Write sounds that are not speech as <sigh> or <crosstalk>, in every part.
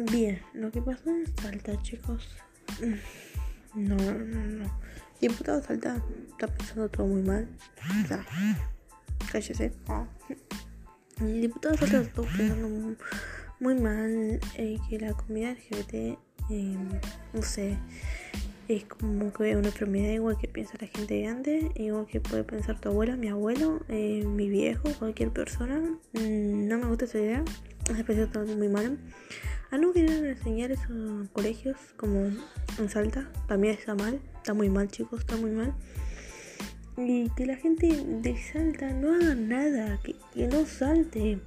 Bien, lo que pasó en Salta, chicos. No, no, no, no. Diputado Salta está pensando todo muy mal. O sea, cállese. El diputado Salta está pensando muy mal eh, que la comunidad LGBT, eh, no sé, es como que una enfermedad igual que piensa la gente grande, igual que puede pensar tu abuela, mi abuelo, eh, mi viejo, cualquier persona. Mm, no me gusta esa idea, parece todo muy mal. A no querer enseñar esos colegios como en Salta, también está mal, está muy mal chicos, está muy mal. Y que la gente de Salta no haga nada, que, que no salte,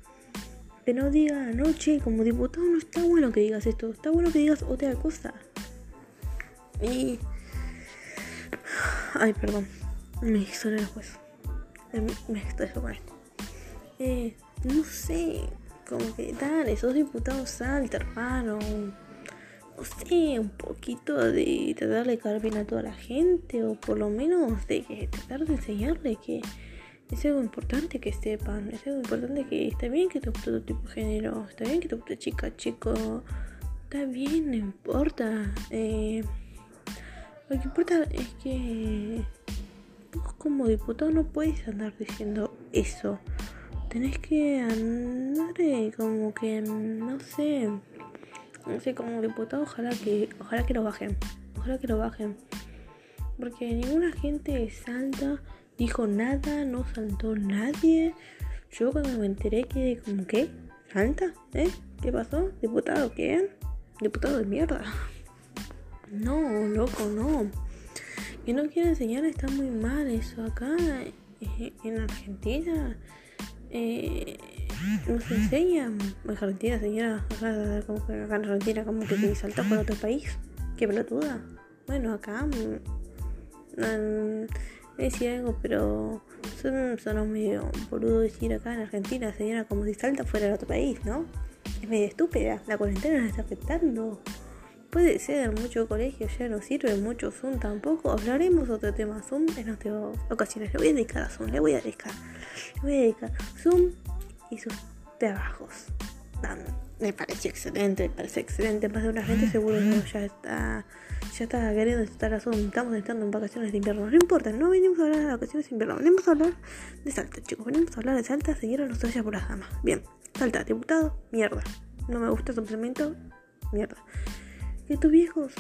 que no diga, no, che, como diputado no está bueno que digas esto, está bueno que digas otra cosa. Y... Ay, perdón, me hizo el juez. Me estreso con. Eh, no sé, como que dale, sos diputado salta, hermano. No sé, un poquito de tratar de caer a toda la gente, o por lo menos de que tratar de enseñarle que es algo importante que sepan, es algo importante que está bien que te guste tu tipo de género, está bien que te guste chica, chico, está bien, no importa. Eh, lo que importa es que vos como diputado no puedes andar diciendo eso tenés que andar eh, como que, no sé, no sé, como diputado, ojalá que, ojalá que lo bajen, ojalá que lo bajen. Porque ninguna gente salta, dijo nada, no saltó nadie. Yo cuando me enteré que como que, ¿salta? ¿Eh? ¿Qué pasó? ¿Diputado qué? Diputado de mierda. <laughs> No, loco, no. Que no quiero enseñar está muy mal eso acá eh, en Argentina eh, nos enseña en Argentina, señora, como que acá en Argentina, como que te saltas por otro país. Qué pelotuda. Bueno, acá mm, no, decía algo, pero son, son medio boludo decir acá en Argentina, señora, como si salta fuera de otro país, ¿no? Es medio estúpida. La cuarentena nos está afectando. Puede ser, mucho colegio ya no sirve, mucho Zoom tampoco. Hablaremos otro tema Zoom en otras ocasiones. Le voy a dedicar a Zoom, le voy a dedicar. Le voy a dedicar Zoom y sus trabajos. Me parece excelente, me parece excelente. Más de una gente seguro ya está ya está queriendo estar a Zoom. Estamos entrando en vacaciones de invierno. No importa, no venimos a hablar de vacaciones de invierno. Venimos a hablar de Salta, chicos. Venimos a hablar de Salta. Siguieron los ya por las damas. Bien, Salta, diputado, mierda. No me gusta su pensamiento, mierda que tus viejos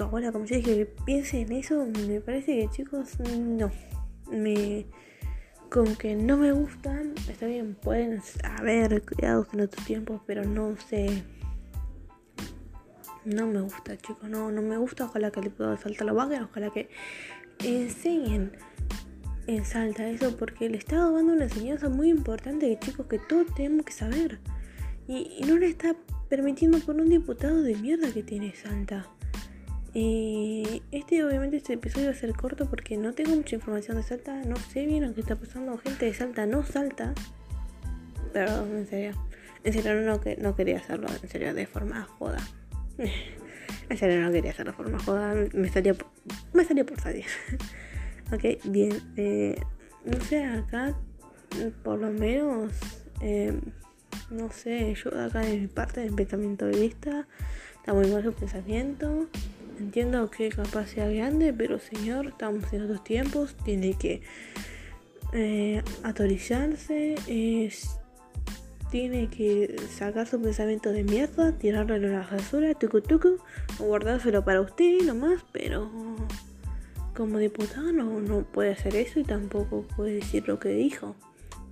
tu abuela, como yo dije, que piense en eso, me parece que chicos, no. Me. Como que no me gustan, está bien, pueden haber cuidados en otros tiempos, pero no sé. No me gusta, chicos, no, no me gusta. Ojalá que le pueda saltar la vaga, ojalá que enseñen en Salta eso, porque le está dando una enseñanza muy importante de chicos que todos tenemos que saber. Y, y no le está permitiendo por un diputado de mierda que tiene Salta. Eh, este obviamente este episodio va a ser corto porque no tengo mucha información de Salta, no sé bien lo que está pasando, gente de Salta no salta. Perdón, en serio. En serio no, no quería hacerlo, en serio, de forma joda. <laughs> en serio no quería hacerlo de forma joda, me salió, me salió por salir. <laughs> ok, bien. Eh, no sé, acá por lo menos... Eh, no sé, yo acá de mi parte, de mi pensamiento de vista, muy mal su pensamiento. Entiendo que capaz sea grande, pero señor, estamos en otros tiempos, tiene que eh, autorizarse, tiene que sacar su pensamiento de mierda, tirarlo en la basura, tucu tucu, o guardárselo para usted nomás, pero como diputado no, no puede hacer eso y tampoco puede decir lo que dijo.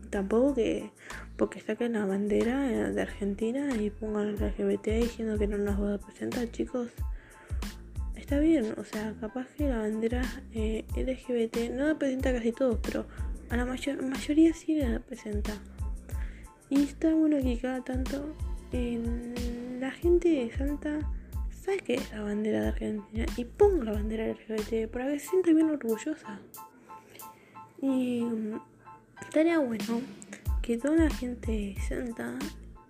Tampoco que porque saquen la bandera de Argentina y pongan el LGBT diciendo que no nos va a representar, chicos. Está bien, o sea, capaz que la bandera eh, LGBT no representa a casi todos, pero a la mayor, mayoría sí la representa. Y está bueno que cada tanto la gente de Salta sabe que es la bandera de Argentina y ponga la bandera LGBT para que se sienta bien orgullosa. Y mm, estaría bueno que toda la gente Salta,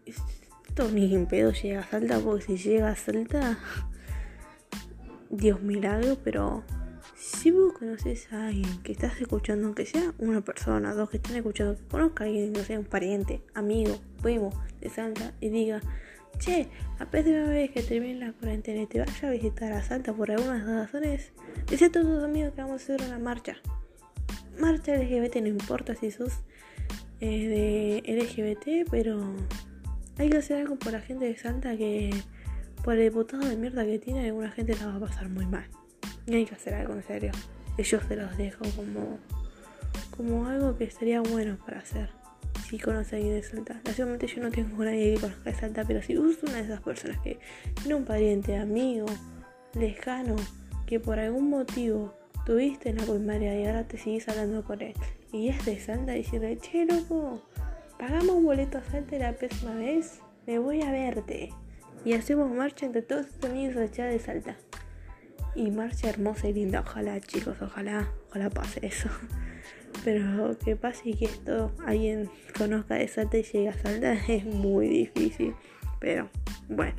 esto ni en pedo llega a Salta, porque si llega a Salta, Dios milagro, pero si vos conoces a alguien que estás escuchando, aunque sea una persona, dos que estén escuchando, que conozca a alguien, no sea un pariente, amigo, primo de Salta, y diga, che, a próxima vez que termine la cuarentena y te vaya a visitar a Salta por algunas razones, dice a todos tus amigos que vamos a hacer una marcha. Marcha LGBT, no importa si sos de LGBT, pero hay que hacer algo por la gente de Salta que por el diputado de mierda que tiene, alguna gente la va a pasar muy mal. Y hay que hacer algo en serio. Ellos se los dejo como, como algo que sería bueno para hacer. Si conoce a alguien de Salta. Nacionalmente yo no tengo nadie que conozca de Salta, pero si usas una de esas personas que tiene un pariente, amigo, lejano, que por algún motivo tuviste en la primaria y ahora te sigues hablando con él, y es de Salta, decirle, che loco, pagamos boleto a Salta la próxima vez, me voy a verte. Y hacemos marcha entre todos tus amigos allá de Salta. Y marcha hermosa y linda, ojalá chicos, ojalá, ojalá pase eso. <laughs> Pero que pase y que esto alguien conozca de Salta y llegue a Salta <laughs> es muy difícil. Pero bueno,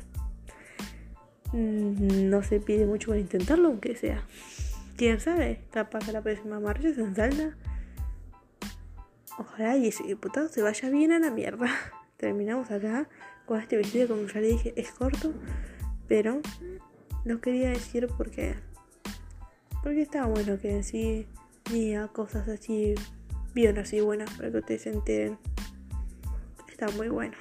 mm, no se pide mucho para intentarlo, aunque sea. Quién sabe, capaz la próxima marcha es en Salta. Ojalá y ese diputado se vaya bien a la mierda. <laughs> Terminamos acá con este video, como ya le dije, es corto, pero lo quería decir porque porque está bueno que en sí diga cosas así bien así buenas para que ustedes se enteren. Está muy bueno.